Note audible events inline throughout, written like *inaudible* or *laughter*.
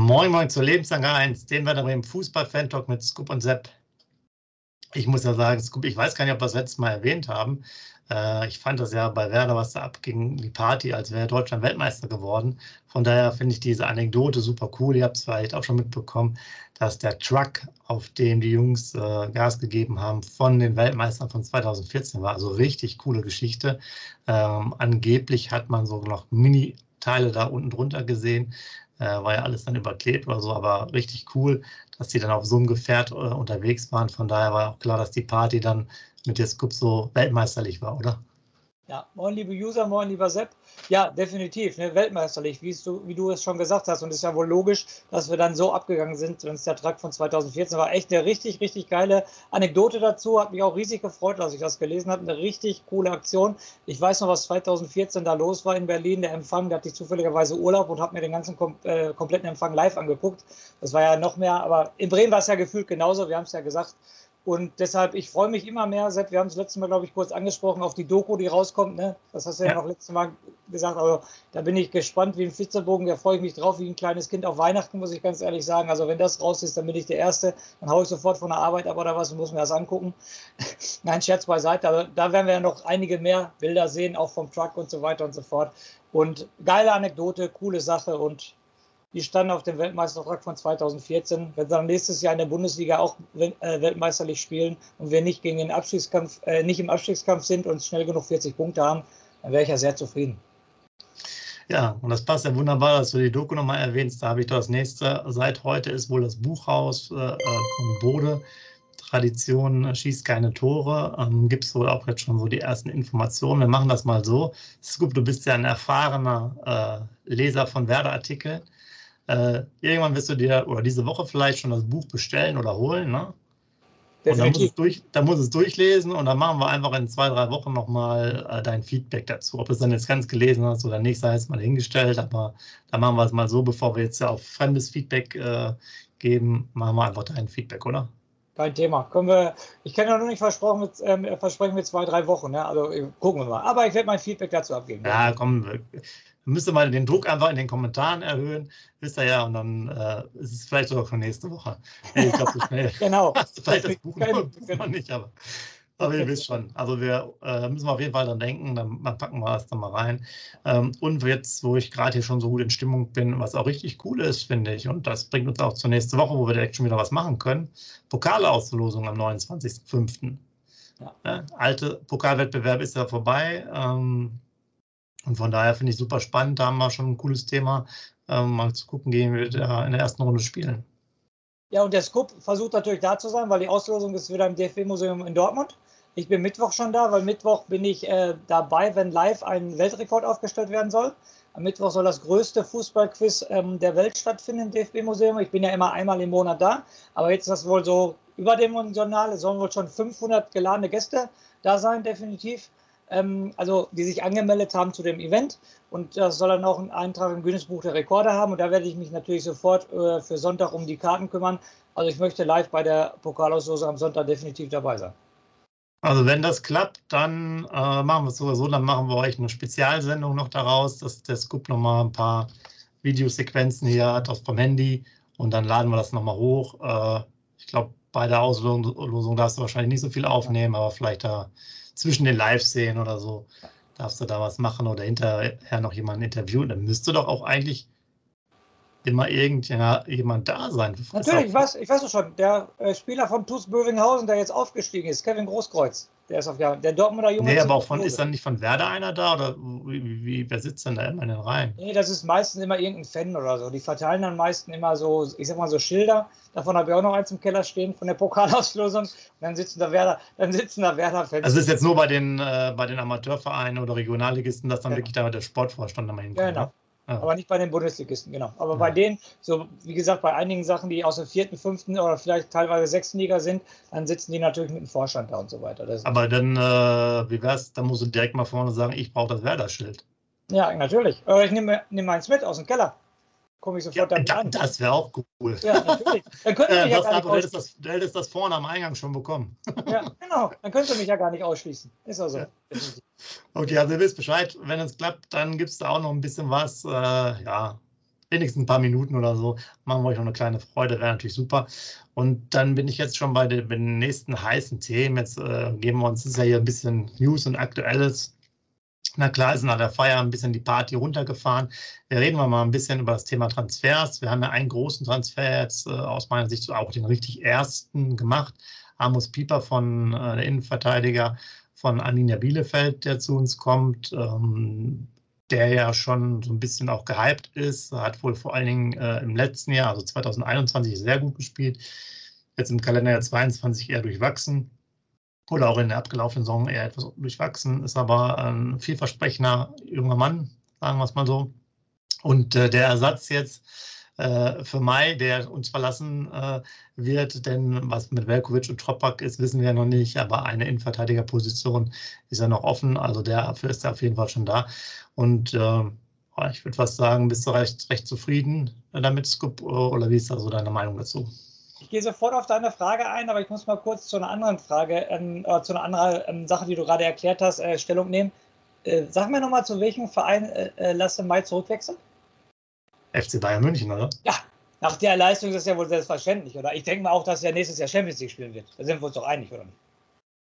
Moin Moin zur Lebenslange 1, den wir im Fußball-Fan-Talk mit Scoop und Sepp. Ich muss ja sagen, Scoop, ich weiß gar nicht, ob wir das letzte Mal erwähnt haben. Äh, ich fand das ja bei Werder, was da abging, die Party, als wäre Deutschland Weltmeister geworden. Von daher finde ich diese Anekdote super cool. Ihr habt es vielleicht auch schon mitbekommen, dass der Truck, auf dem die Jungs äh, Gas gegeben haben, von den Weltmeistern von 2014 war. Also richtig coole Geschichte. Ähm, angeblich hat man so noch Mini-Teile da unten drunter gesehen war ja alles dann überklebt oder so, aber richtig cool, dass die dann auf so einem Gefährt äh, unterwegs waren. Von daher war auch klar, dass die Party dann mit der Scoop so weltmeisterlich war, oder? Ja, moin liebe User, moin lieber Sepp. Ja, definitiv, ne, weltmeisterlich, wie du, wie du es schon gesagt hast. Und es ist ja wohl logisch, dass wir dann so abgegangen sind, wenn es der Trakt von 2014 war. Echt eine richtig, richtig geile Anekdote dazu. Hat mich auch riesig gefreut, als ich das gelesen habe. Eine richtig coole Aktion. Ich weiß noch, was 2014 da los war in Berlin. Der Empfang, da hatte ich zufälligerweise Urlaub und habe mir den ganzen kom äh, kompletten Empfang live angeguckt. Das war ja noch mehr, aber in Bremen war es ja gefühlt genauso. Wir haben es ja gesagt. Und deshalb, ich freue mich immer mehr, Sepp, wir haben es letztes Mal, glaube ich, kurz angesprochen, auf die Doku, die rauskommt. Ne? Das hast du ja, ja noch letztes Mal gesagt. Also da bin ich gespannt wie ein Flitzerbogen. Da freue ich mich drauf wie ein kleines Kind auf Weihnachten, muss ich ganz ehrlich sagen. Also wenn das raus ist, dann bin ich der Erste. Dann haue ich sofort von der Arbeit ab oder was und muss mir das angucken. *laughs* Nein, Scherz beiseite. Aber da werden wir ja noch einige mehr Bilder sehen, auch vom Truck und so weiter und so fort. Und geile Anekdote, coole Sache und die standen auf dem Weltmeistervertrag von 2014. Wenn sie dann nächstes Jahr in der Bundesliga auch äh, weltmeisterlich spielen und wir nicht gegen den Abstiegskampf, äh, nicht im Abstiegskampf sind und schnell genug 40 Punkte haben, dann wäre ich ja sehr zufrieden. Ja, und das passt ja wunderbar, dass du die Doku nochmal erwähnst. Da habe ich das nächste. Seit heute ist wohl das Buchhaus äh, von Bode. Tradition schießt keine Tore. Ähm, Gibt es wohl auch jetzt schon so die ersten Informationen. Wir machen das mal so. Scoop, du bist ja ein erfahrener äh, Leser von Werder-Artikeln. Äh, irgendwann wirst du dir, oder diese Woche vielleicht schon das Buch bestellen oder holen, ne? Und dann muss, es durch, dann muss es durchlesen und dann machen wir einfach in zwei, drei Wochen nochmal äh, dein Feedback dazu. Ob du es dann jetzt ganz gelesen hast oder nicht, sei es mal hingestellt, aber dann machen wir es mal so, bevor wir jetzt ja auf fremdes Feedback äh, geben, machen wir einfach dein Feedback, oder? Kein Thema. Können wir, ich kann ja noch nicht versprochen mit, ähm, versprechen mit zwei, drei Wochen. Ne? Also gucken wir mal. Aber ich werde mein Feedback dazu abgeben. Ja, komm, müsste mal den Druck einfach in den Kommentaren erhöhen, wisst ihr ja, und dann äh, ist es vielleicht sogar für nächste Woche. Ich glaube, so schnell. *laughs* *laughs* genau. Hast du vielleicht das Buch noch, noch nicht, aber, aber ihr wisst schon. Also wir äh, müssen auf jeden Fall dran denken, dann, dann packen wir das dann mal rein. Ähm, und jetzt, wo ich gerade hier schon so gut in Stimmung bin, was auch richtig cool ist, finde ich, und das bringt uns auch zur nächsten Woche, wo wir direkt schon wieder was machen können. Pokalauslosung am 29.05. Ja. Ja, alte Pokalwettbewerb ist ja vorbei. Ähm, und von daher finde ich super spannend. Da haben wir schon ein cooles Thema, ähm, mal zu gucken, gehen wir da in der ersten Runde spielen. Ja, und der Scoop versucht natürlich da zu sein, weil die Auslosung ist wieder im DFB-Museum in Dortmund. Ich bin Mittwoch schon da, weil Mittwoch bin ich äh, dabei, wenn live ein Weltrekord aufgestellt werden soll. Am Mittwoch soll das größte Fußballquiz ähm, der Welt stattfinden im DFB-Museum. Ich bin ja immer einmal im Monat da, aber jetzt ist das wohl so überdimensional. Es sollen wohl schon 500 geladene Gäste da sein, definitiv ähm, also die sich angemeldet haben zu dem Event. Und das soll dann auch einen Eintrag im Guinness-Buch der Rekorde haben. Und da werde ich mich natürlich sofort äh, für Sonntag um die Karten kümmern. Also ich möchte live bei der Pokalauslosung am Sonntag definitiv dabei sein. Also wenn das klappt, dann äh, machen wir es sogar so, dann machen wir euch eine Spezialsendung noch daraus, dass der Scoop nochmal ein paar Videosequenzen hier hat aus vom Handy und dann laden wir das nochmal hoch. Äh, ich glaube, bei der Auslosung darfst du wahrscheinlich nicht so viel aufnehmen, aber vielleicht da zwischen den Live-Szenen oder so darfst du da was machen oder hinterher noch jemanden interviewen. Dann müsste doch auch eigentlich immer irgendjemand da sein. Natürlich, ich weiß, ich weiß schon, der äh, Spieler von TuS Bövinghausen, der jetzt aufgestiegen ist, Kevin Großkreuz. Der ist auf der, der Dortmunder Junge. Nee, aber auch von, ist dann nicht von Werder einer da oder wie, wie, wer sitzt denn da immer in den Reihen? Nee, das ist meistens immer irgendein Fan oder so. Die verteilen dann meistens immer so, ich sag mal so Schilder. Davon habe ich auch noch eins im Keller stehen von der Pokalauslosung. Und dann sitzen da Werder, dann sitzen da Werder-Fans. Also ist jetzt nur bei den, äh, bei den Amateurvereinen oder Regionalligisten, dass dann genau. wirklich da der Sportvorstand nochmal hinkommt. Genau. Ne? Aber nicht bei den Bundesligisten, genau. Aber ja. bei denen, so wie gesagt, bei einigen Sachen, die aus der vierten, fünften oder vielleicht teilweise sechsten Liga sind, dann sitzen die natürlich mit dem Vorstand da und so weiter. Aber dann, äh, wie wär's, dann musst du direkt mal vorne sagen, ich brauche das Werder-Schild. Ja, natürlich. Aber ich nehme nehm meins mit aus dem Keller komme ich sofort ja, damit an. Das wäre auch cool. Ja, natürlich. Dann könnt ihr *laughs* mich ja gar nicht ausschließen. Das, du hättest das vorne am Eingang schon bekommen. Ja, *laughs* genau. Dann könnt ihr mich ja gar nicht ausschließen. Ist also. Ja. Okay, also ihr wisst Bescheid. Wenn es klappt, dann gibt es da auch noch ein bisschen was. Äh, ja, wenigstens ein paar Minuten oder so. Machen wir euch noch eine kleine Freude, wäre natürlich super. Und dann bin ich jetzt schon bei den, bei den nächsten heißen Themen. Jetzt äh, geben wir uns, das ist ja hier ein bisschen News und Aktuelles. Na klar ist nach der Feier ein bisschen die Party runtergefahren. Wir reden wir mal ein bisschen über das Thema Transfers. Wir haben ja einen großen Transfer jetzt äh, aus meiner Sicht auch den richtig ersten gemacht. Amos Pieper von äh, der Innenverteidiger von Arminia Bielefeld, der zu uns kommt, ähm, der ja schon so ein bisschen auch gehypt ist, hat wohl vor allen Dingen äh, im letzten Jahr, also 2021, sehr gut gespielt. Jetzt im Kalenderjahr 22 eher durchwachsen oder auch in der abgelaufenen Saison eher etwas durchwachsen, ist aber ein vielversprechender junger Mann, sagen wir es mal so. Und äh, der Ersatz jetzt äh, für Mai, der uns verlassen äh, wird, denn was mit Velkovic und Tropak ist, wissen wir ja noch nicht, aber eine Innenverteidigerposition ist ja noch offen, also dafür ist er auf jeden Fall schon da. Und äh, ich würde fast sagen, bist du recht, recht zufrieden damit, Scoop, oder wie ist da so deine Meinung dazu? Ich gehe sofort auf deine Frage ein, aber ich muss mal kurz zu einer anderen Frage, ähm, äh, zu einer anderen ähm, Sache, die du gerade erklärt hast, äh, Stellung nehmen. Äh, sag mir nochmal, zu welchem Verein äh, äh Lasse Mai zurückwechseln? FC Bayern München, oder? Ja, nach der Leistung ist das ja wohl selbstverständlich, oder? Ich denke mal auch, dass er nächstes Jahr Champions League spielen wird. Da sind wir uns doch einig, oder nicht?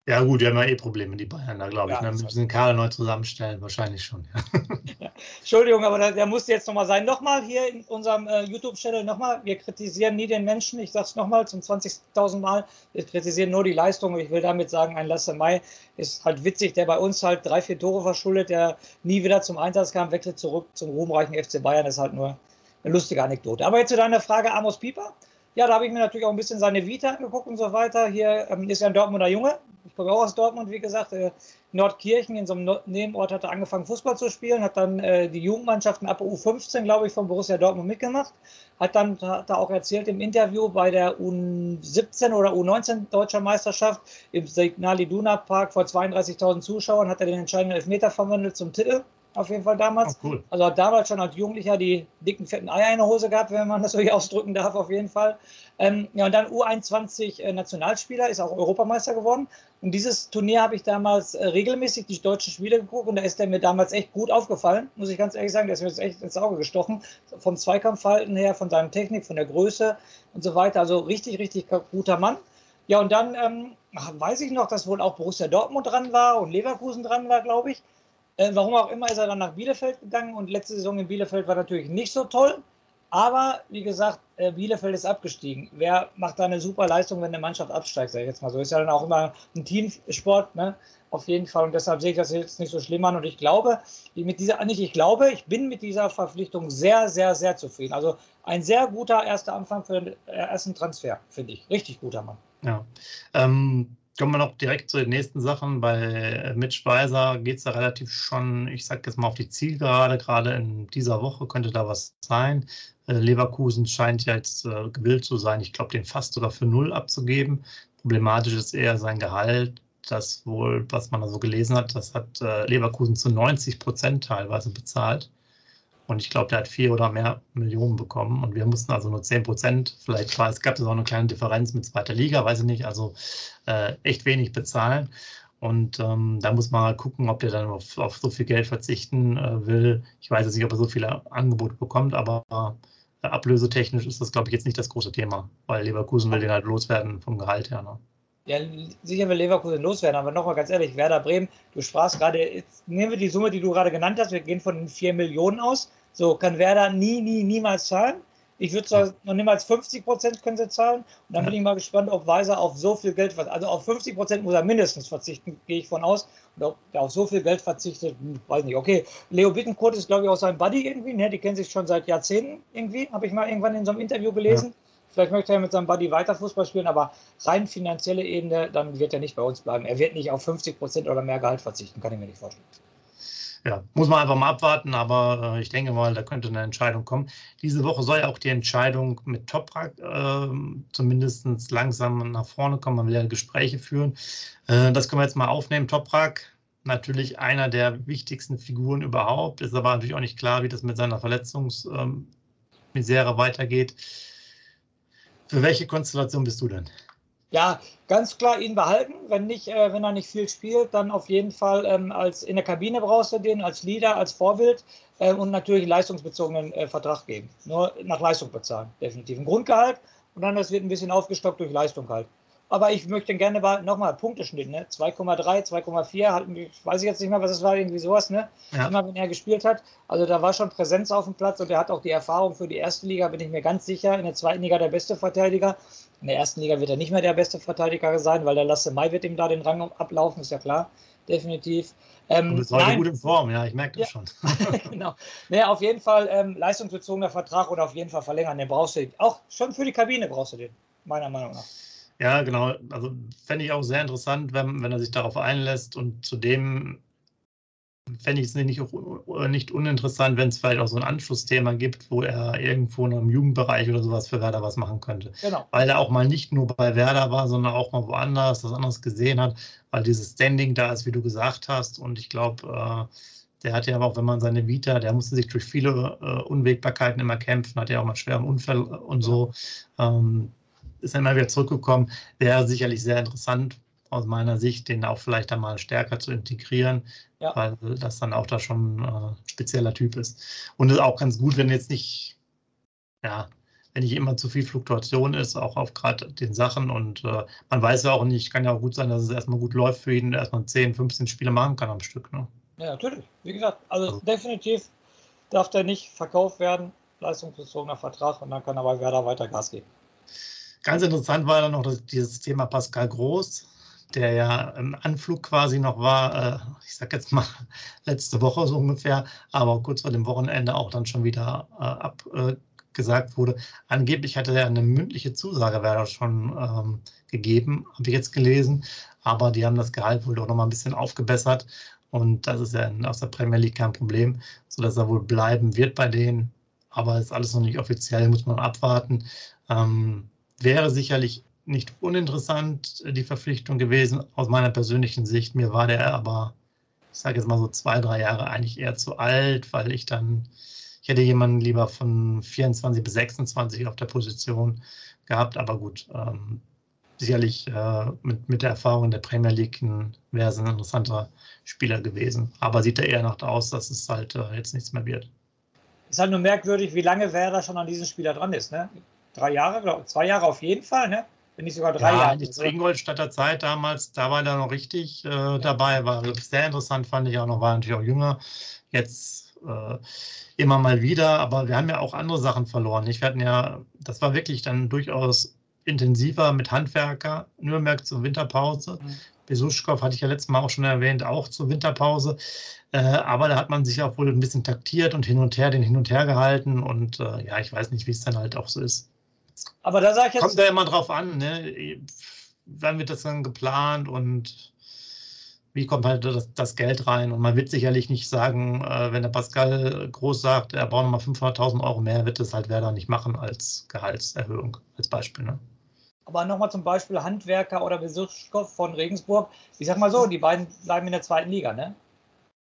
Ja, gut, die haben ja eh Probleme, die Bayern da, glaube ich. Ja, ne? Wir müssen den Kader neu zusammenstellen, wahrscheinlich schon. Ja. *laughs* Ja. Entschuldigung, aber der, der musste jetzt nochmal sein. Nochmal hier in unserem äh, YouTube-Channel, nochmal, wir kritisieren nie den Menschen. Ich sage es nochmal zum 20.000 Mal. Wir kritisieren nur die Leistung. Ich will damit sagen, ein Lasse Mai ist halt witzig, der bei uns halt drei, vier Tore verschuldet, der nie wieder zum Einsatz kam, wechselt zurück zum ruhmreichen FC Bayern. Das ist halt nur eine lustige Anekdote. Aber jetzt zu deiner Frage, Amos Pieper. Ja, da habe ich mir natürlich auch ein bisschen seine Vita angeguckt und so weiter. Hier ähm, ist ja ein Dortmunder Junge. Ich komme auch aus Dortmund, wie gesagt. Äh, Nordkirchen, in so einem Nebenort, hat er angefangen, Fußball zu spielen. Hat dann äh, die Jugendmannschaften ab U15, glaube ich, von Borussia Dortmund mitgemacht. Hat dann, hat er auch erzählt im Interview bei der U17 oder U19 Deutscher Meisterschaft im Signal Iduna Park vor 32.000 Zuschauern, hat er den entscheidenden Elfmeter verwandelt zum Titel auf jeden Fall damals. Oh, cool. Also hat damals schon als Jugendlicher die dicken, fetten Eier in der Hose gehabt, wenn man das so hier *laughs* ausdrücken darf, auf jeden Fall. Ähm, ja, und dann U21 äh, Nationalspieler, ist auch Europameister geworden. Und dieses Turnier habe ich damals äh, regelmäßig die deutschen Spiele geguckt und da ist der mir damals echt gut aufgefallen, muss ich ganz ehrlich sagen. Der ist mir jetzt echt ins Auge gestochen. Vom Zweikampfverhalten her, von seiner Technik, von der Größe und so weiter. Also richtig, richtig guter Mann. Ja, und dann ähm, weiß ich noch, dass wohl auch Borussia Dortmund dran war und Leverkusen dran war, glaube ich. Äh, warum auch immer ist er dann nach Bielefeld gegangen und letzte Saison in Bielefeld war natürlich nicht so toll. Aber wie gesagt, äh, Bielefeld ist abgestiegen. Wer macht da eine super Leistung, wenn eine Mannschaft absteigt, sag ich jetzt mal so. Ist ja dann auch immer ein Teamsport, ne? Auf jeden Fall. Und deshalb sehe ich das jetzt nicht so schlimm an. Und ich glaube, mit dieser, nicht ich glaube, ich bin mit dieser Verpflichtung sehr, sehr, sehr zufrieden. Also ein sehr guter erster Anfang für den ersten Transfer, finde ich. Richtig guter Mann. Ja. Ähm, Kommen wir noch direkt zu den nächsten Sachen. Bei äh, Mitch Weiser geht es da relativ schon, ich sage jetzt mal, auf die Zielgerade. Gerade in dieser Woche könnte da was sein. Äh, Leverkusen scheint ja jetzt äh, gewillt zu sein, ich glaube, den fast sogar für null abzugeben. Problematisch ist eher sein Gehalt. Das wohl, was man da so gelesen hat, das hat Leverkusen zu 90 Prozent teilweise bezahlt. Und ich glaube, der hat vier oder mehr Millionen bekommen. Und wir mussten also nur 10 Prozent, vielleicht war es gab es auch eine kleine Differenz mit zweiter Liga, weiß ich nicht, also äh, echt wenig bezahlen. Und ähm, da muss man mal gucken, ob der dann auf, auf so viel Geld verzichten äh, will. Ich weiß jetzt nicht, ob er so viele Angebote bekommt, aber äh, ablösetechnisch ist das, glaube ich, jetzt nicht das große Thema, weil Leverkusen will den halt loswerden vom Gehalt her. Ne? Ja, sicher will Leverkusen loswerden, aber nochmal ganz ehrlich, Werder Bremen, du sprachst gerade, nehmen wir die Summe, die du gerade genannt hast, wir gehen von den 4 Millionen aus. So kann Werder nie, nie, niemals zahlen. Ich würde sagen, noch niemals 50 Prozent können sie zahlen. Und dann bin ich mal gespannt, ob Weiser auf so viel Geld, also auf 50 Prozent muss er mindestens verzichten, gehe ich von aus. Und ob er auf so viel Geld verzichtet, weiß nicht. Okay, Leo Bittencourt ist, glaube ich, auch sein Buddy irgendwie. Ne? Die kennen sich schon seit Jahrzehnten irgendwie, habe ich mal irgendwann in so einem Interview gelesen. Ja. Vielleicht möchte er mit seinem Buddy weiter Fußball spielen, aber rein finanzielle Ebene, dann wird er nicht bei uns bleiben. Er wird nicht auf 50 Prozent oder mehr Gehalt verzichten, kann ich mir nicht vorstellen ja, muss man einfach mal abwarten, aber äh, ich denke mal, da könnte eine Entscheidung kommen. Diese Woche soll ja auch die Entscheidung mit Toprak äh, zumindest langsam nach vorne kommen. Man will ja Gespräche führen. Äh, das können wir jetzt mal aufnehmen. Toprak, natürlich einer der wichtigsten Figuren überhaupt, ist aber natürlich auch nicht klar, wie das mit seiner Verletzungsmisere ähm, weitergeht. Für welche Konstellation bist du denn? Ja, ganz klar ihn behalten. Wenn, nicht, äh, wenn er nicht viel spielt, dann auf jeden Fall ähm, als in der Kabine brauchst du den, als Leader, als Vorbild äh, und natürlich einen leistungsbezogenen äh, Vertrag geben. Nur nach Leistung bezahlen, definitiv. Ein Grundgehalt und dann das wird ein bisschen aufgestockt durch Leistung halt. Aber ich möchte gerne nochmal Punkteschnitt, ne? 2,3, 2,4, weiß ich jetzt nicht mehr, was es war, irgendwie sowas, ne? Ja. Immer wenn er gespielt hat. Also da war schon Präsenz auf dem Platz und er hat auch die Erfahrung für die erste Liga, bin ich mir ganz sicher. In der zweiten Liga der beste Verteidiger. In der ersten Liga wird er nicht mehr der beste Verteidiger sein, weil der Lasse Mai wird ihm da den Rang ablaufen, ist ja klar, definitiv. Ähm, du bist heute nein, gut in Form, ja, ich merke das ja, schon. *laughs* genau. Naja, auf jeden Fall ähm, leistungsbezogener Vertrag oder auf jeden Fall verlängern, den brauchst du. Auch schon für die Kabine brauchst du den, meiner Meinung nach. Ja, genau. Also fände ich auch sehr interessant, wenn, wenn er sich darauf einlässt. Und zudem fände ich es nicht, nicht uninteressant, wenn es vielleicht auch so ein Anschlussthema gibt, wo er irgendwo im Jugendbereich oder sowas für Werder was machen könnte. Genau. Weil er auch mal nicht nur bei Werder war, sondern auch mal woanders, was anderes gesehen hat, weil dieses Standing da ist, wie du gesagt hast. Und ich glaube, äh, der hat ja auch, wenn man seine Vita, der musste sich durch viele äh, Unwägbarkeiten immer kämpfen, hat ja auch mal schweren Unfall und so. Ähm, ist dann immer wieder zurückgekommen. Wäre sicherlich sehr interessant aus meiner Sicht, den auch vielleicht einmal stärker zu integrieren, ja. weil das dann auch da schon ein äh, spezieller Typ ist. Und ist auch ganz gut, wenn jetzt nicht, ja, wenn nicht immer zu viel Fluktuation ist, auch auf gerade den Sachen. Und äh, man weiß ja auch nicht, kann ja auch gut sein, dass es erstmal gut läuft für ihn, erstmal 10, 15 Spiele machen kann am Stück. Ne? Ja, natürlich. Wie gesagt, also, also definitiv darf der nicht verkauft werden, leistungsbezogener Vertrag und dann kann er bei Werder weiter Gas geben. Ganz interessant war dann noch das, dieses Thema Pascal Groß, der ja im Anflug quasi noch war, äh, ich sag jetzt mal *laughs* letzte Woche so ungefähr, aber kurz vor dem Wochenende auch dann schon wieder äh, abgesagt äh, wurde. Angeblich hatte er eine mündliche Zusage wäre schon ähm, gegeben, habe ich jetzt gelesen, aber die haben das Gehalt wohl doch noch mal ein bisschen aufgebessert und das ist ja aus der Premier League kein Problem, sodass er wohl bleiben wird bei denen. Aber ist alles noch nicht offiziell, muss man abwarten. Ähm, wäre sicherlich nicht uninteressant, die Verpflichtung gewesen, aus meiner persönlichen Sicht. Mir war der aber, ich sage jetzt mal so zwei, drei Jahre eigentlich eher zu alt, weil ich dann, ich hätte jemanden lieber von 24 bis 26 auf der Position gehabt, aber gut, ähm, sicherlich äh, mit, mit der Erfahrung der Premier League wäre es ein interessanter Spieler gewesen. Aber sieht er eher nach aus, dass es halt äh, jetzt nichts mehr wird. Ist halt nur merkwürdig, wie lange Werder schon an diesem Spieler dran ist. Ne? Drei Jahre, zwei Jahre auf jeden Fall, ne? Wenn nicht sogar drei ja, Jahre. Die zu Ingolstadter Zeit damals, da war er noch richtig äh, ja. dabei, war sehr interessant, fand ich auch noch, war natürlich auch jünger. Jetzt äh, immer mal wieder, aber wir haben ja auch andere Sachen verloren. Ich hatten ja, das war wirklich dann durchaus intensiver mit Handwerker, Nürnberg zur Winterpause. Mhm. Besuschkow hatte ich ja letztes Mal auch schon erwähnt, auch zur Winterpause. Äh, aber da hat man sich auch wohl ein bisschen taktiert und hin und her, den hin und her gehalten. Und äh, ja, ich weiß nicht, wie es dann halt auch so ist. Aber da sage ich jetzt. Kommt ja immer drauf an, ne? Wann wird das dann geplant und wie kommt halt das, das Geld rein? Und man wird sicherlich nicht sagen, äh, wenn der Pascal groß sagt, er braucht nochmal 500.000 Euro mehr, wird das halt Werder nicht machen als Gehaltserhöhung, als Beispiel. Ne? Aber nochmal zum Beispiel Handwerker oder Besuchskopf von Regensburg. Ich sag mal so, die beiden bleiben in der zweiten Liga, ne?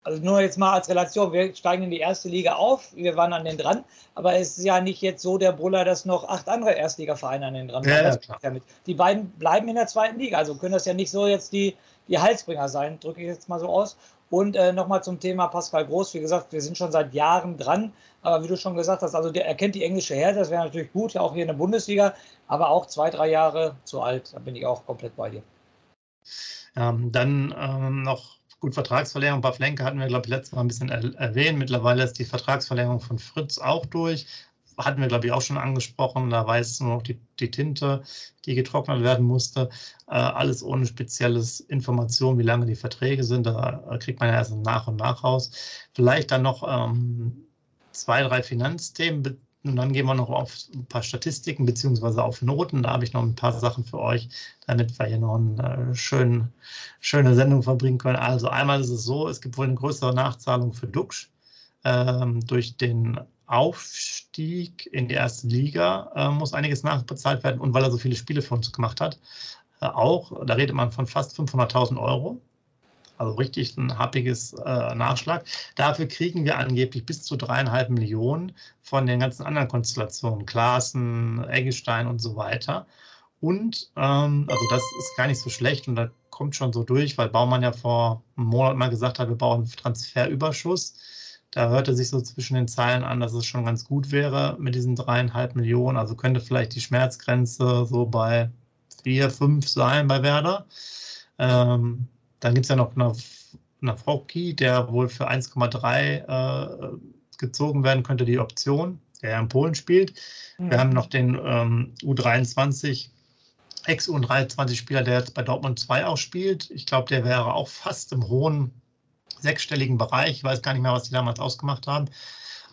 Also nur jetzt mal als Relation, wir steigen in die erste Liga auf, wir waren an den dran, aber es ist ja nicht jetzt so der Brüller, dass noch acht andere Erstligavereine an den dran ja, waren. Ja, die beiden bleiben in der zweiten Liga, also können das ja nicht so jetzt die, die Halsbringer sein, drücke ich jetzt mal so aus. Und äh, nochmal zum Thema Pascal Groß, wie gesagt, wir sind schon seit Jahren dran, aber wie du schon gesagt hast, also der erkennt die englische Härte, das wäre natürlich gut, ja auch hier in der Bundesliga, aber auch zwei, drei Jahre zu alt, da bin ich auch komplett bei dir. Ähm, dann ähm, noch Gut, Vertragsverlängerung bei Flenke hatten wir, glaube ich, letztes Mal ein bisschen er erwähnt. Mittlerweile ist die Vertragsverlängerung von Fritz auch durch. hatten wir, glaube ich, auch schon angesprochen. Da weiß nur noch die, die Tinte, die getrocknet werden musste. Äh, alles ohne spezielles Information, wie lange die Verträge sind. Da äh, kriegt man ja erst nach und nach raus. Vielleicht dann noch ähm, zwei, drei Finanzthemen. Und dann gehen wir noch auf ein paar Statistiken beziehungsweise auf Noten. Da habe ich noch ein paar Sachen für euch, damit wir hier noch eine äh, schön, schöne Sendung verbringen können. Also einmal ist es so, es gibt wohl eine größere Nachzahlung für Dux ähm, durch den Aufstieg in die erste Liga äh, muss einiges nachbezahlt werden und weil er so viele Spiele für uns gemacht hat, äh, auch, da redet man von fast 500.000 Euro. Also richtig ein happiges äh, Nachschlag. Dafür kriegen wir angeblich bis zu dreieinhalb Millionen von den ganzen anderen Konstellationen, Klaassen, Eggestein und so weiter. Und ähm, also das ist gar nicht so schlecht und da kommt schon so durch, weil Baumann ja vor einem Monat mal gesagt hat, wir brauchen Transferüberschuss. Da hörte sich so zwischen den Zeilen an, dass es schon ganz gut wäre mit diesen dreieinhalb Millionen. Also könnte vielleicht die Schmerzgrenze so bei vier, fünf sein bei Werder. Ähm, dann gibt es ja noch eine, eine Frauki, der wohl für 1,3 äh, gezogen werden könnte, die Option, der ja in Polen spielt. Mhm. Wir haben noch den ähm, U23, Ex-U23-Spieler, der jetzt bei Dortmund 2 auch spielt. Ich glaube, der wäre auch fast im hohen sechsstelligen Bereich. Ich weiß gar nicht mehr, was die damals ausgemacht haben.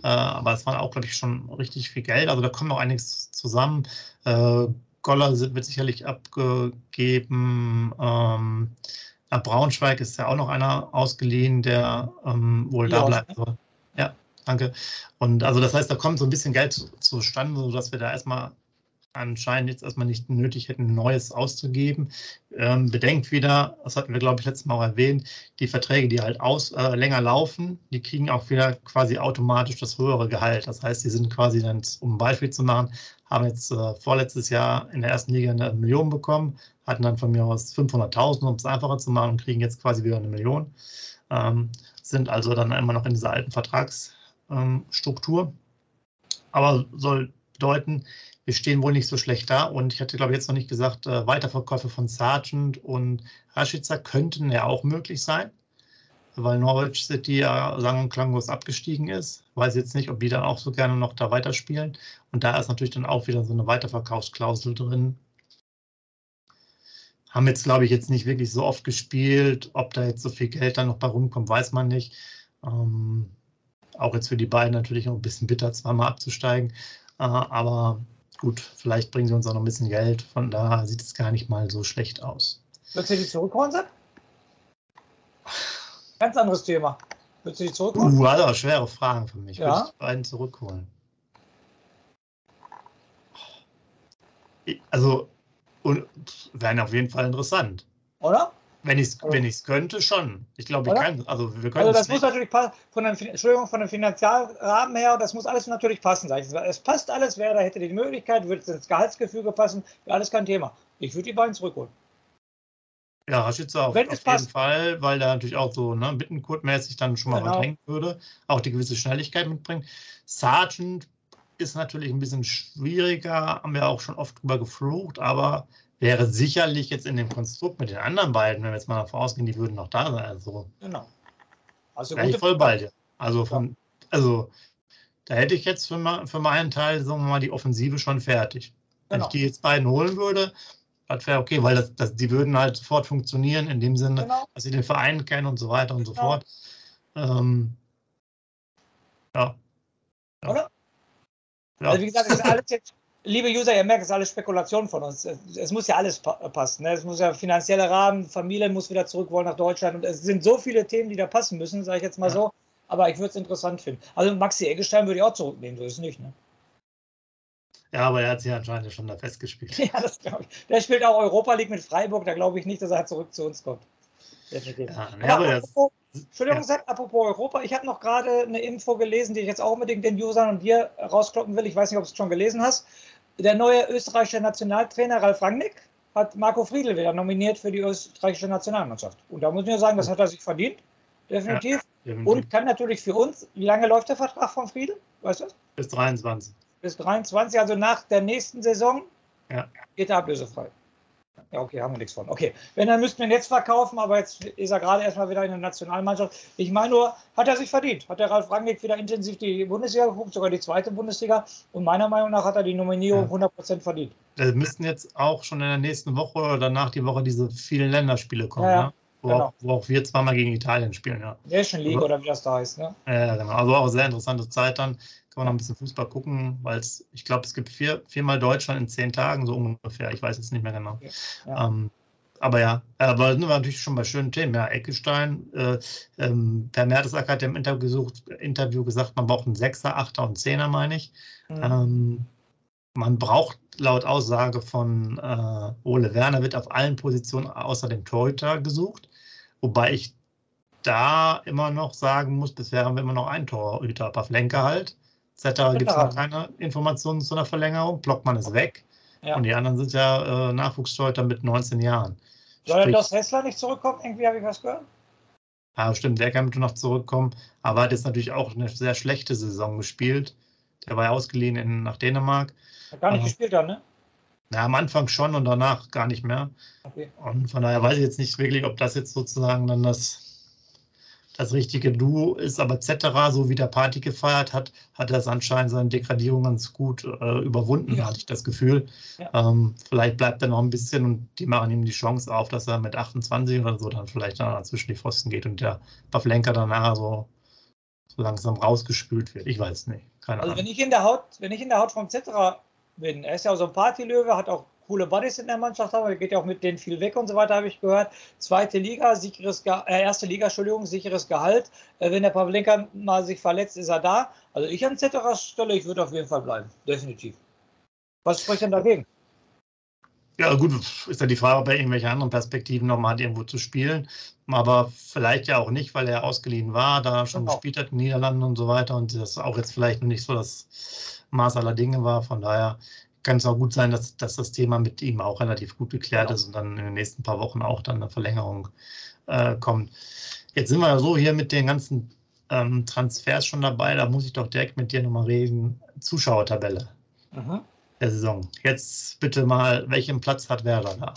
Äh, aber es war auch, glaube ich, schon richtig viel Geld. Also da kommt noch einiges zusammen. Äh, Goller wird sicherlich abgegeben. Ähm, nach Braunschweig ist ja auch noch einer ausgeliehen, der ähm, wohl ja, da bleibt. Also, ja, danke. Und also das heißt, da kommt so ein bisschen Geld zustande, sodass wir da erstmal anscheinend jetzt erstmal nicht nötig hätten, Neues auszugeben. Ähm, bedenkt wieder, das hatten wir, glaube ich, letztes Mal auch erwähnt, die Verträge, die halt aus, äh, länger laufen, die kriegen auch wieder quasi automatisch das höhere Gehalt. Das heißt, die sind quasi dann, um ein Beispiel zu machen, haben jetzt äh, vorletztes Jahr in der ersten Liga eine Million bekommen, hatten dann von mir aus 500.000, um es einfacher zu machen, und kriegen jetzt quasi wieder eine Million. Ähm, sind also dann immer noch in dieser alten Vertragsstruktur. Ähm, Aber soll bedeuten, wir stehen wohl nicht so schlecht da. Und ich hatte, glaube ich, jetzt noch nicht gesagt, äh, Weiterverkäufe von Sargent und Rashica könnten ja auch möglich sein, weil Norwich City ja sang- und klanglos abgestiegen ist. Weiß jetzt nicht, ob die dann auch so gerne noch da weiterspielen. Und da ist natürlich dann auch wieder so eine Weiterverkaufsklausel drin. Haben jetzt, glaube ich, jetzt nicht wirklich so oft gespielt. Ob da jetzt so viel Geld dann noch bei rumkommt, weiß man nicht. Ähm, auch jetzt für die beiden natürlich auch ein bisschen bitter, zweimal abzusteigen. Äh, aber gut, vielleicht bringen sie uns auch noch ein bisschen Geld. Von da sieht es gar nicht mal so schlecht aus. Würdest du die zurückholen, Sepp? Ganz anderes Thema. Würdest du die zurückholen? Uh, also schwere Fragen für mich. Ja? Würde ich die beiden zurückholen? Also, wären auf jeden Fall interessant. Oder? Wenn ich es wenn könnte, schon. Ich glaube, ich kann. Also, wir können also das muss natürlich von dem, Entschuldigung, von dem Finanzialrahmen her, das muss alles natürlich passen. Es passt alles, wer da hätte die Möglichkeit, würde ins Gehaltsgefüge passen, wäre alles kein Thema. Ich würde die beiden zurückholen. Ja, Raschitzer auf, auf jeden passt. Fall, weil der natürlich auch so ne, Bittenkurt-mäßig dann schon mal genau. verdrängt würde, auch die gewisse Schnelligkeit mitbringt. Sargent ist natürlich ein bisschen schwieriger, haben wir auch schon oft drüber geflucht, aber wäre sicherlich jetzt in dem Konstrukt mit den anderen beiden, wenn wir jetzt mal davon ausgehen, die würden noch da sein. Also, genau. Also ich voll bei dir. Also, von, ja. also da hätte ich jetzt für, für meinen Teil, sagen wir mal, die Offensive schon fertig. Wenn genau. ich die jetzt beiden holen würde, das wäre okay, weil das, das, die würden halt sofort funktionieren, in dem Sinne, genau. dass sie den Verein kennen und so weiter und genau. so fort. Ähm, ja. ja. Oder? Ja. Also wie gesagt, ist alles jetzt liebe User, ihr merkt, es ist alles Spekulation von uns. Es muss ja alles passen. Ne? Es muss ja finanzieller Rahmen, Familie muss wieder zurück wollen nach Deutschland. Und es sind so viele Themen, die da passen müssen, sage ich jetzt mal ja. so. Aber ich würde es interessant finden. Also Maxi Eggestein würde ich auch zurücknehmen, so ist es nicht. Ne? Ja, aber er hat sich anscheinend schon da festgespielt. *laughs* Ja, das glaube ich. Der spielt auch Europa League mit Freiburg, da glaube ich nicht, dass er zurück zu uns kommt. Ja, aber, aber apropos, Entschuldigung, ja. apropos Europa, ich habe noch gerade eine Info gelesen, die ich jetzt auch unbedingt den Usern und dir rauskloppen will. Ich weiß nicht, ob du es schon gelesen hast. Der neue österreichische Nationaltrainer Ralf Rangnick hat Marco Friedl wieder nominiert für die österreichische Nationalmannschaft. Und da muss ich ja sagen, das hat er sich verdient. Definitiv. Ja, Und kann natürlich für uns, wie lange läuft der Vertrag von Friedl? Weißt du das? Bis 23. Bis 23, also nach der nächsten Saison ja. geht er ablösefrei. Ja, okay, haben wir nichts von. Okay, wenn, dann müssten wir ihn jetzt verkaufen, aber jetzt ist er gerade erstmal wieder in der Nationalmannschaft. Ich meine nur, hat er sich verdient. Hat der Ralf Rangnick wieder intensiv die Bundesliga geguckt, sogar die zweite Bundesliga. Und meiner Meinung nach hat er die Nominierung ja. 100% verdient. Da müssten jetzt auch schon in der nächsten Woche oder danach die Woche diese vielen Länderspiele kommen, ja, ne? wo, genau. auch, wo, auch, wir zweimal gegen Italien spielen. Ja. Nation League also, oder wie das da heißt. Ne? Ja, genau. Also auch eine sehr interessante Zeit dann kann man noch ein bisschen Fußball gucken, weil es, ich glaube, es gibt vier, viermal Deutschland in zehn Tagen, so ungefähr. Ich weiß jetzt nicht mehr genau. Ja. Ähm, aber ja, aber sind wir natürlich schon bei schönen Themen. Ja, Eckestein, äh, ähm, Per Mertesacker hat im Interview, gesucht, Interview gesagt, man braucht einen Sechser, Achter und Zehner, meine ich. Mhm. Ähm, man braucht laut Aussage von äh, Ole Werner, wird auf allen Positionen außer dem Torhüter gesucht. Wobei ich da immer noch sagen muss, bisher haben wir immer noch einen Torhüter, Pavlenka halt. Etc. gibt es noch keine Informationen zu einer Verlängerung. Blockmann ist weg. Ja. Und die anderen sind ja äh, Nachwuchstorhüter mit 19 Jahren. Soll Sprich, das Hessler nicht zurückkommen? Irgendwie habe ich was gehört. Ja, stimmt, der kann noch zurückkommen. Aber hat jetzt natürlich auch eine sehr schlechte Saison gespielt. Der war ja ausgeliehen in, nach Dänemark. Hat gar nicht äh, gespielt dann, ne? Na, am Anfang schon und danach gar nicht mehr. Okay. Und von daher weiß ich jetzt nicht wirklich, ob das jetzt sozusagen dann das das richtige Duo ist, aber Cetera, so wie der Party gefeiert hat, hat er es anscheinend seine Degradierung ganz gut äh, überwunden, ja. hatte ich das Gefühl. Ja. Ähm, vielleicht bleibt er noch ein bisschen und die machen ihm die Chance auf, dass er mit 28 oder so dann vielleicht dann zwischen die Pfosten geht und der Pavlenka danach so, so langsam rausgespült wird. Ich weiß nicht. Keine also Ahnung. wenn ich in der Haut, wenn ich in der Haut vom Cetera bin, er ist ja auch so ein Partylöwe, hat auch coole Buddies in der Mannschaft haben. Er geht ja auch mit denen viel weg und so weiter, habe ich gehört. Zweite Liga, sicheres Ge äh, erste Liga, Entschuldigung, sicheres Gehalt. Äh, wenn der Pavlenka mal sich verletzt, ist er da. Also ich an Zetteras Stelle, ich würde auf jeden Fall bleiben. Definitiv. Was spricht denn dagegen? Ja, gut, ist ja die Frage, ob er irgendwelche anderen Perspektiven nochmal hat, irgendwo zu spielen. Aber vielleicht ja auch nicht, weil er ausgeliehen war, da schon genau. gespielt hat in den Niederlanden und so weiter und das auch jetzt vielleicht noch nicht so das Maß aller Dinge war. Von daher kann es auch gut sein, dass, dass das Thema mit ihm auch relativ gut geklärt genau. ist und dann in den nächsten paar Wochen auch dann eine Verlängerung äh, kommt. Jetzt sind wir so hier mit den ganzen ähm, Transfers schon dabei. Da muss ich doch direkt mit dir nochmal reden. Zuschauertabelle Aha. der Saison. Jetzt bitte mal, welchen Platz hat Werder da?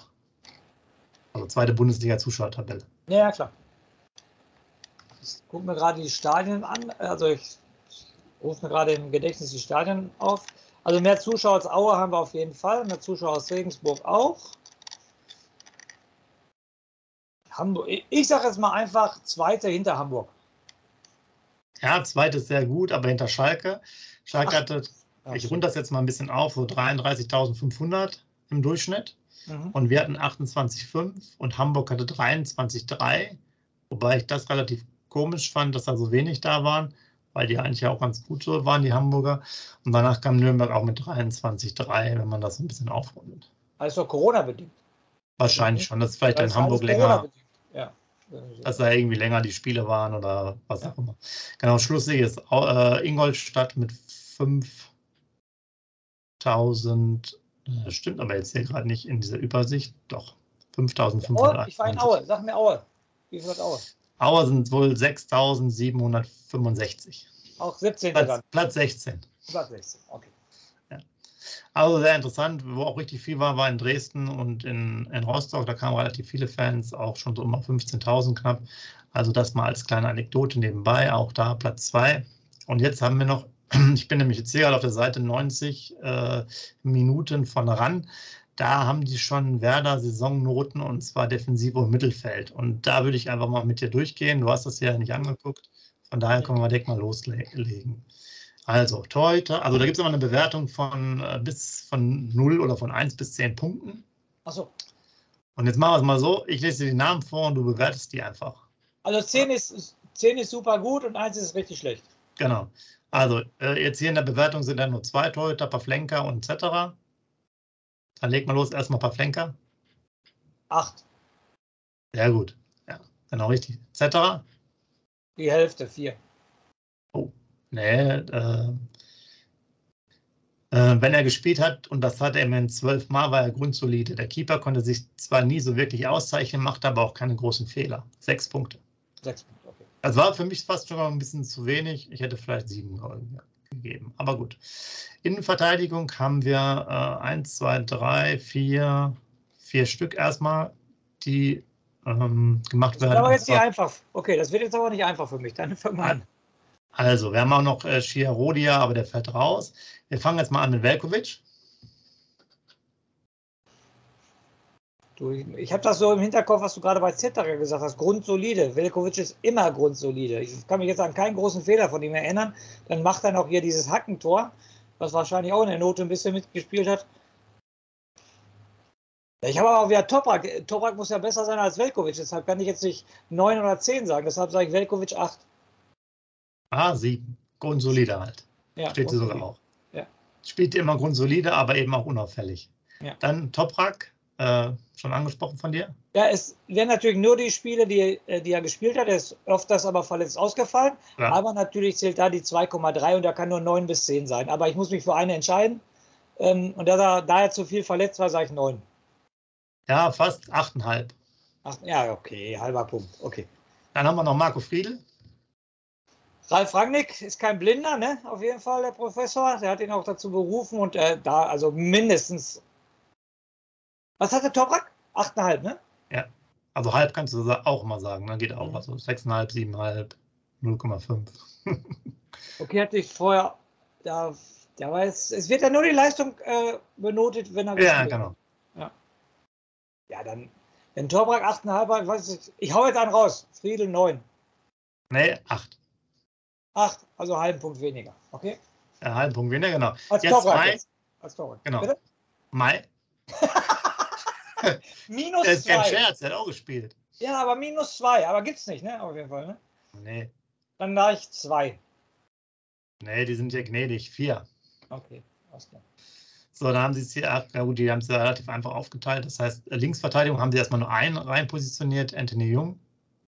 Also zweite Bundesliga-Zuschauertabelle. Ja, ja, klar. Ich gucke mir gerade die Stadien an. Also ich rufe mir gerade im Gedächtnis die Stadien auf. Also mehr Zuschauer als Aue haben wir auf jeden Fall, mehr Zuschauer aus Regensburg auch. Hamburg, ich sage jetzt mal einfach Zweite hinter Hamburg. Ja, Zweite ist sehr gut, aber hinter Schalke. Schalke Ach, hatte, ich runde das jetzt mal ein bisschen auf, so 33.500 im Durchschnitt. Mhm. Und wir hatten 28,5 und Hamburg hatte 23,3. Wobei ich das relativ komisch fand, dass da so wenig da waren weil die eigentlich auch ganz gut so waren, die Hamburger. Und danach kam Nürnberg auch mit 23,3, wenn man das ein bisschen aufrundet. Also Corona-bedingt. Wahrscheinlich schon. Das ist vielleicht in Hamburg länger. Ja. Dass da irgendwie länger die Spiele waren oder was ja. auch immer. Genau, schlussig ist äh, Ingolstadt mit 5000. Das äh, stimmt aber jetzt hier gerade nicht in dieser Übersicht. Doch, 5500. Ich war in Aue. Sag mir Aue. Wie viel hat Aue? Auer sind wohl 6.765. Auch 17. Platz, Platz 16. Platz 16, okay. Ja. Also sehr interessant, wo auch richtig viel war, war in Dresden und in, in Rostock. Da kamen relativ viele Fans, auch schon so immer 15.000 knapp. Also das mal als kleine Anekdote nebenbei, auch da Platz 2. Und jetzt haben wir noch, *clears throat* ich bin nämlich jetzt hier gerade auf der Seite 90 äh, Minuten von ran da haben die schon Werder Saisonnoten und zwar Defensive und Mittelfeld. Und da würde ich einfach mal mit dir durchgehen. Du hast das ja nicht angeguckt. Von daher können wir direkt mal loslegen. Also, Torhüter, also da gibt es immer eine Bewertung von äh, bis von 0 oder von 1 bis 10 Punkten. Achso. Und jetzt machen wir es mal so: Ich lese dir die Namen vor und du bewertest die einfach. Also 10 ist, 10 ist super gut und 1 ist richtig schlecht. Genau. Also, äh, jetzt hier in der Bewertung sind dann nur zwei Torhüter, Pavlenka und etc. Dann leg mal los, erstmal ein paar Flenker. Acht. Sehr gut. Ja, genau richtig. Cetera? Die Hälfte, vier. Oh, nee. Äh, äh, wenn er gespielt hat, und das hat er immerhin zwölf Mal, war er grundsolide. Der Keeper konnte sich zwar nie so wirklich auszeichnen, machte aber auch keine großen Fehler. Sechs Punkte. Sechs Punkte, okay. Das war für mich fast schon mal ein bisschen zu wenig. Ich hätte vielleicht sieben ja gegeben. Aber gut. Innenverteidigung haben wir äh, 1, 2, 3, 4, vier Stück erstmal, die ähm, gemacht Das werden. wird aber jetzt nicht einfach. Okay, das wird jetzt aber nicht einfach für mich. Dann fang mal an. Also, wir haben auch noch äh, Schiarodia, aber der fällt raus. Wir fangen jetzt mal an mit Velkovic. Ich habe das so im Hinterkopf, was du gerade bei Zetterer gesagt hast. Grundsolide. Velkovic ist immer grundsolide. Ich kann mich jetzt an keinen großen Fehler von ihm erinnern. Dann macht er noch hier dieses Hackentor, was wahrscheinlich auch in der Note ein bisschen mitgespielt hat. Ich habe aber auch wieder Toprak. Toprak muss ja besser sein als Velkovic. Deshalb kann ich jetzt nicht 9 oder 10 sagen. Deshalb sage ich Velkovic 8. Ah, sieben. Grundsolide halt. Ja, Steht sie sogar auch. Ja. Spielt immer grundsolide, aber eben auch unauffällig. Ja. Dann Toprak, äh, schon angesprochen von dir. Ja, es wären natürlich nur die Spiele, die, äh, die er gespielt hat. Er ist oft das aber verletzt ausgefallen. Ja. Aber natürlich zählt da die 2,3 und da kann nur 9 bis 10 sein. Aber ich muss mich für eine entscheiden. Ähm, und da, er- da er zu viel verletzt war, sage ich 9. Ja, fast 8,5. Ach, ja, okay, halber Punkt. Okay. Dann haben wir noch Marco Friedl. Ralf Rangnick ist kein Blinder, ne? Auf jeden Fall, der Professor. Der hat ihn auch dazu berufen und äh, da, also mindestens. Was hat der Toprak? 8,5, ne? Also halb kannst du auch mal sagen, ne? geht auch. Mhm. Also 6,5, 7,5, 0,5. Okay, hatte ich vorher. Da, da war es, es wird ja nur die Leistung äh, benotet, wenn er Ja, genau. Ja, dann, wenn Toprak 8,5 hat, weiß ich, ich hau jetzt einen raus. Friedel 9. Nee, 8. 8, also halben Punkt weniger. Okay? Ja, halben Punkt weniger, genau. Als Jetzt Toprak. Mai. Jetzt. Als Toprak. Genau. Bitte? Mai, *laughs* *laughs* Minus der ist kein 2. Scherz, der hat auch gespielt. Ja, aber minus 2. Aber gibt's nicht, ne? Auf jeden Fall, ne? Nee, Dann da ich 2. nee, die sind ja gnädig. 4. Okay, alles klar. So, dann haben sie es hier, ja gut, die haben es ja relativ einfach aufgeteilt. Das heißt, Linksverteidigung haben sie erstmal nur einen rein positioniert, Anthony Jung.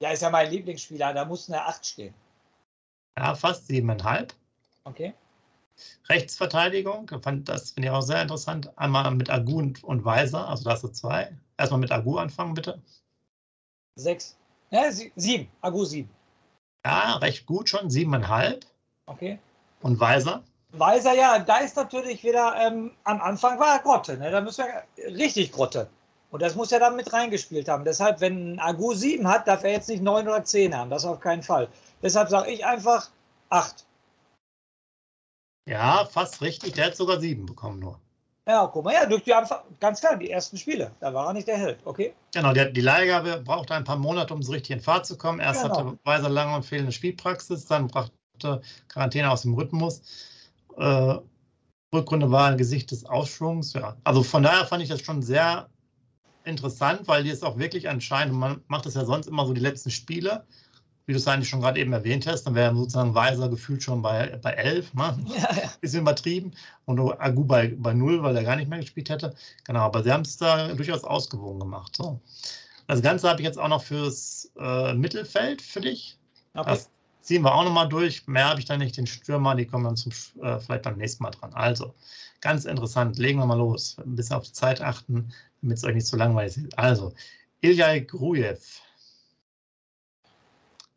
Ja, ist ja mein Lieblingsspieler. Da muss eine 8 stehen. Ja, fast 7,5. Okay? Rechtsverteidigung, fand, das finde ich auch sehr interessant. Einmal mit Agu und, und Weiser, also da hast du zwei. Erstmal mit Agu anfangen, bitte. 6. Ja, 7. Agu 7. Ja, recht gut schon, 7,5. Okay? Und Weiser? Weiser, ja, da ist natürlich wieder, ähm, am Anfang war Grotte, ne? da müssen wir richtig Grotte. Und das muss er dann mit reingespielt haben. Deshalb, wenn ein Agu 7 hat, darf er jetzt nicht 9 oder 10 haben, das auf keinen Fall. Deshalb sage ich einfach 8. Ja, fast richtig. Der hat sogar 7 bekommen nur. Ja, guck mal, ja, durch die Anfang, ganz klar, die ersten Spiele, da war er nicht der Held, okay? Genau, die, die Leihgabe brauchte ein paar Monate, um so richtig in Fahrt zu kommen. Erst Genau. hatte Weiser lange und fehlende Spielpraxis, dann brachte Quarantäne aus dem Rhythmus. Äh, Rückrunde war ein Gesicht des Aufschwungs. Ja. Also von daher fand ich das schon sehr interessant, weil die es auch wirklich anscheinend, man macht es ja sonst immer so die letzten Spiele, wie du es eigentlich schon gerade eben erwähnt hast, dann wäre sozusagen Weiser gefühlt schon bei, bei 11, ne? *laughs* Ja, ja. bisschen übertrieben. Und Agu bei, bei 0, weil er gar nicht mehr gespielt hätte. Genau, aber sie haben es da durchaus ausgewogen gemacht. So. Das Ganze habe ich jetzt auch noch fürs äh, Mittelfeld für dich. Okay. Das ziehen wir auch nochmal durch. Mehr habe ich da nicht. Den Stürmer, die kommen dann zum, äh, vielleicht beim nächsten Mal dran. Also, ganz interessant. Legen wir mal los. Ein bisschen auf die Zeit achten, damit es euch nicht zu langweilig ist. Also, Ilya Grujew.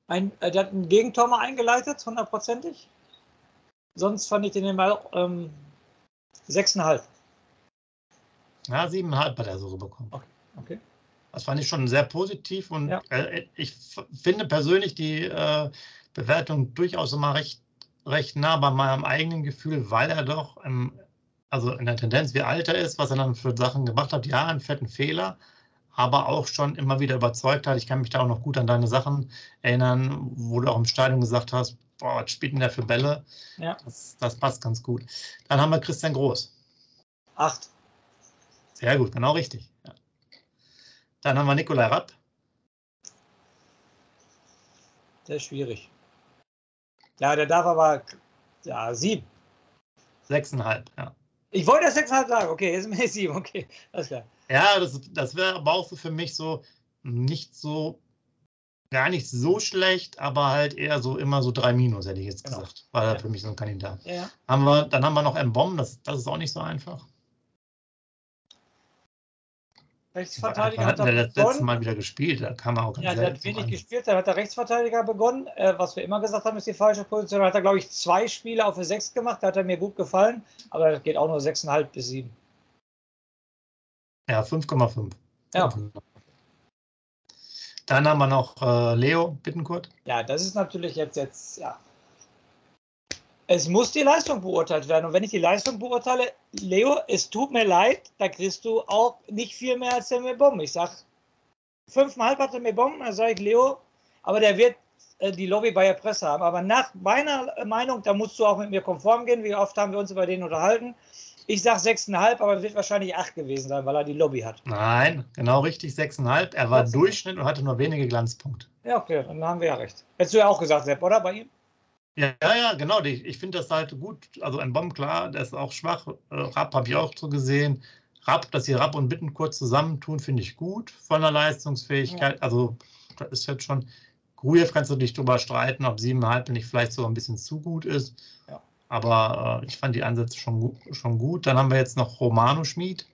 Ein, äh, der hat ein Gegentor mal eingeleitet, hundertprozentig. Sonst fand ich den immer ähm, 6,5. Ja, siebeneinhalb hat er so bekommen. Okay. Das fand ich schon sehr positiv und Ja. äh, ich finde persönlich die äh, Bewertung durchaus immer recht, recht nah bei meinem eigenen Gefühl, weil er doch im, also in der Tendenz, wie alt er ist, was er dann für Sachen gemacht hat, ja, einen fetten Fehler, aber auch schon immer wieder überzeugt hat. Ich kann mich da auch noch gut an deine Sachen erinnern, wo du auch im Stadion gesagt hast, boah, was spielt denn der für Bälle? Ja. Das, das passt ganz gut. Dann haben wir Christian Groß. 8. Sehr gut, genau richtig. Ja. Dann haben wir Nikolai Rapp. Der ist schwierig. Ja, der darf aber ja, 7. Sechseinhalb, ja. Ich wollte das 6,5 sagen. Okay, jetzt ist mir 7. Okay, alles klar. Ja, das, das wäre aber auch so für mich so nicht so, gar nicht so schlecht, aber halt eher so immer so drei Minus, hätte ich jetzt Genau. gesagt. War Ja. für mich so ein Kandidat. Ja. Haben wir, dann haben wir noch M-Bomb, das, das ist auch nicht so einfach. Rechtsverteidiger hat er das letzte. Mal wieder gespielt? Da kam er auch ganz Ja, der hat wenig gespielt, dann hat der Rechtsverteidiger begonnen. Äh, was wir immer gesagt haben, ist die falsche Position. Da hat er, glaube ich, zwei Spiele auf der 6 gemacht. Da hat er mir gut gefallen. Aber das geht auch nur 6,5 bis 7. Ja, 5,5. Ja. Dann haben wir noch äh, Leo Bittenkurt. Ja, das ist natürlich jetzt, jetzt, ja. Es muss die Leistung beurteilt werden. Und wenn ich die Leistung beurteile, Leo, es tut mir leid, da kriegst du auch nicht viel mehr als der Mebom. Ich sag, fünfmal hat der Mebom, dann sage ich Leo, aber der wird äh, die Lobby bei der Presse haben. Aber nach meiner Meinung, da musst du auch mit mir konform gehen. Wie oft haben wir uns über den unterhalten? Ich sage 6,5, aber wird wahrscheinlich 8 gewesen sein, weil er die Lobby hat. Nein, genau richtig, 6,5. Er war 6. Durchschnitt und hatte nur wenige Glanzpunkte. Ja, okay, dann haben wir ja recht. Hättest du ja auch gesagt, Sepp, oder bei ihm? Ja, ja, genau. Ich, ich finde das halt gut. Also ein Bomb, klar, der ist auch schwach. Äh, Rapp habe ich auch so gesehen. Rapp, dass sie Rapp und Bitten kurz zusammentun, finde ich gut von der Leistungsfähigkeit. Ja. Also das ist jetzt schon. Grujew kannst du dich drüber streiten, ob 7,5 nicht vielleicht sogar ein bisschen zu gut ist. Aber äh, ich fand die Ansätze schon, schon gut. Dann haben wir jetzt noch Romano Schmid.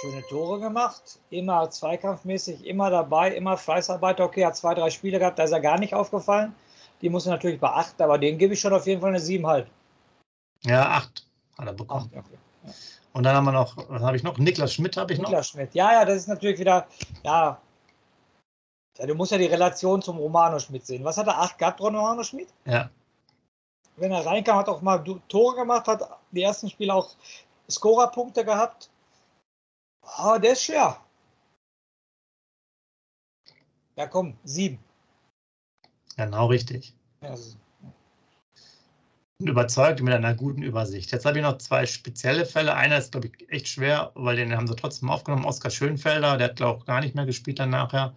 Schöne Tore gemacht, immer zweikampfmäßig, immer dabei, immer Fleißarbeit. Okay, hat zwei, drei Spiele gehabt, da ist er gar nicht aufgefallen. Die muss er natürlich beachten, aber den gebe ich schon auf jeden Fall eine 7,5. Ja, 8 hat er bekommen. Acht, okay. ja. Und dann haben wir noch, was habe ich noch? Niklas Schmidt habe ich Niklas noch. Niklas Schmidt, ja, ja, das ist natürlich wieder, ja, ja, du musst ja die Relation zum Romano Schmidt sehen. Was hat er? Acht gehabt, Romano Schmidt? Ja. Wenn er reinkam, hat auch mal Tore gemacht, hat die ersten Spiele auch Scorerpunkte gehabt. Oh, der ist schwer. Ja, komm, sieben. Genau richtig. Ja, und überzeugt mit einer guten Übersicht. Jetzt habe ich noch zwei spezielle Fälle. Einer ist, glaube ich, echt schwer, weil den haben sie trotzdem aufgenommen. Oskar Schönfelder, der hat, glaube ich, gar nicht mehr gespielt dann nachher. Ja,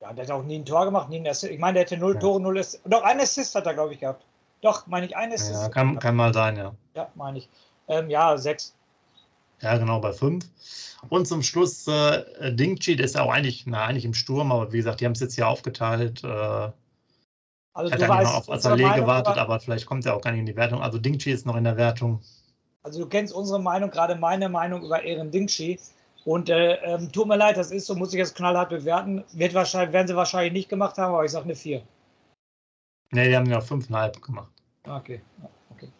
der hat auch nie ein Tor gemacht, nie ein Assist. Ich meine, der hätte null ja. Tore, null Assist. Doch, ein Assist hat er, glaube ich, gehabt. Doch, meine ich, ein Assist. Ja, kann, kann mal sein, ja. Ja, meine ich. Ähm, ja, sechs. Ja, genau, bei fünf. Und zum Schluss äh, Dingchi, der ist ja auch eigentlich, na, eigentlich im Sturm, aber wie gesagt, die haben es jetzt hier aufgeteilt. Äh, also hat er weißt, noch auf Azaleh gewartet, aber, aber vielleicht kommt er auch gar nicht in die Wertung. Also Dingchi ist noch in der Wertung. Also du kennst unsere Meinung, gerade meine Meinung über Ehren Dingchi. Und äh, ähm, tut mir leid, das ist so, muss ich jetzt knallhart bewerten. Wird wahrscheinlich, werden sie wahrscheinlich nicht gemacht haben, aber ich sage eine 4. Ne, die haben ja 5,5 gemacht. Okay. okay.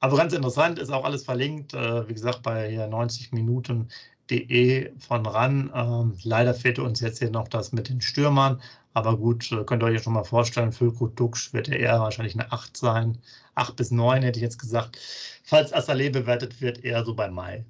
Aber ganz interessant, ist auch alles verlinkt, äh, wie gesagt, bei hier 90 Minuten.de von RAN. Ähm, leider fehlte uns jetzt hier noch das mit den Stürmern. Aber gut, äh, könnt ihr euch schon mal vorstellen, Füllkrug Duxch wird ja eher wahrscheinlich eine 8 sein. 8 bis 9 hätte ich jetzt gesagt. Falls Assalé bewertet wird, eher so bei Mai.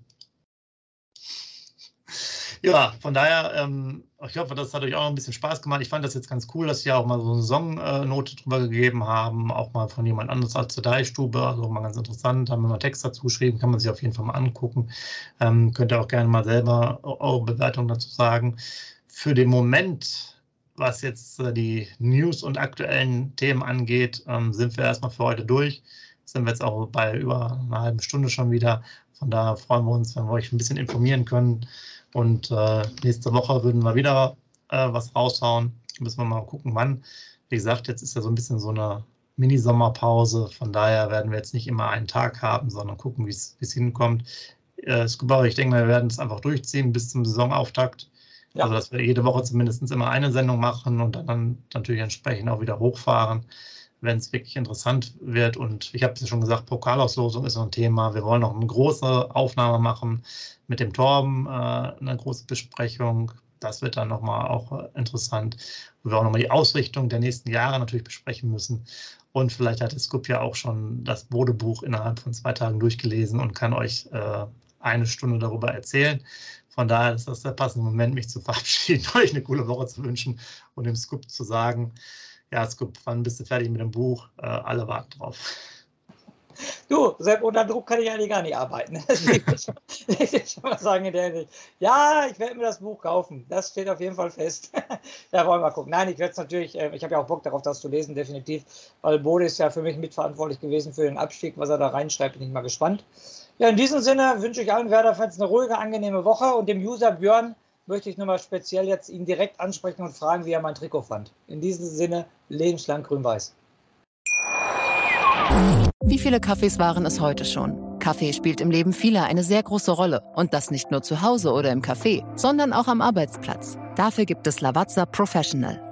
Ja, von daher, ähm, ich hoffe, das hat euch auch ein bisschen Spaß gemacht. Ich fand das jetzt ganz cool, dass sie auch mal so eine Saisonnote drüber gegeben haben, auch mal von jemand anderes als zur Deichstube. Also mal ganz interessant, haben wir mal Text dazu geschrieben, kann man sich auf jeden Fall mal angucken. Ähm, könnt ihr auch gerne mal selber eure Bewertung dazu sagen. Für den Moment, was jetzt äh, die News und aktuellen Themen angeht, ähm, sind wir erstmal für heute durch. Sind wir jetzt auch bei über einer halben Stunde schon wieder. Von daher freuen wir uns, wenn wir euch ein bisschen informieren können und äh, nächste Woche würden wir wieder äh, was raushauen. Müssen wir mal gucken, wann. Wie gesagt, jetzt ist ja so ein bisschen so eine Mini-Sommerpause. Von daher werden wir jetzt nicht immer einen Tag haben, sondern gucken, wie es hinkommt. Äh, Scuba, ich denke wir werden es einfach durchziehen bis zum Saisonauftakt. Ja. Also, dass wir jede Woche zumindest immer eine Sendung machen und dann natürlich entsprechend auch wieder hochfahren, wenn es wirklich interessant wird. Und ich habe es ja schon gesagt, Pokalauslosung ist so ein Thema. Wir wollen noch eine große Aufnahme machen mit dem Torben, äh, eine große Besprechung. Das wird dann nochmal auch äh, interessant, wo wir auch nochmal die Ausrichtung der nächsten Jahre natürlich besprechen müssen. Und vielleicht hat Scoop ja auch schon das Bodebuch innerhalb von zwei Tagen durchgelesen und kann euch äh, eine Stunde darüber erzählen. Von daher ist das der passende Moment, mich zu verabschieden, *laughs* euch eine coole Woche zu wünschen und dem Scoop zu sagen, ja, Scoop, wann bist du fertig mit dem Buch? Äh, alle warten drauf. Du, Sepp, unter Druck kann ich eigentlich gar nicht arbeiten. *laughs* Ja, ich werde mir das Buch kaufen. Das steht auf jeden Fall fest. *laughs* da wollen wir mal gucken. Nein, ich werde es natürlich, äh, ich habe ja auch Bock darauf, das zu lesen, definitiv. Weil Bode ist ja für mich mitverantwortlich gewesen für den Abstieg. Was er da reinschreibt, bin ich mal gespannt. Ja, in diesem Sinne wünsche ich allen Werder-Fans eine ruhige, angenehme Woche und dem User Björn möchte ich nochmal speziell jetzt ihn direkt ansprechen und fragen, wie er mein Trikot fand. In diesem Sinne, lebenslang grün-weiß. Wie viele Kaffees waren es heute schon? Kaffee spielt im Leben vieler eine sehr große Rolle. Und das nicht nur zu Hause oder im Café, sondern auch am Arbeitsplatz. Dafür gibt es Lavazza Professional.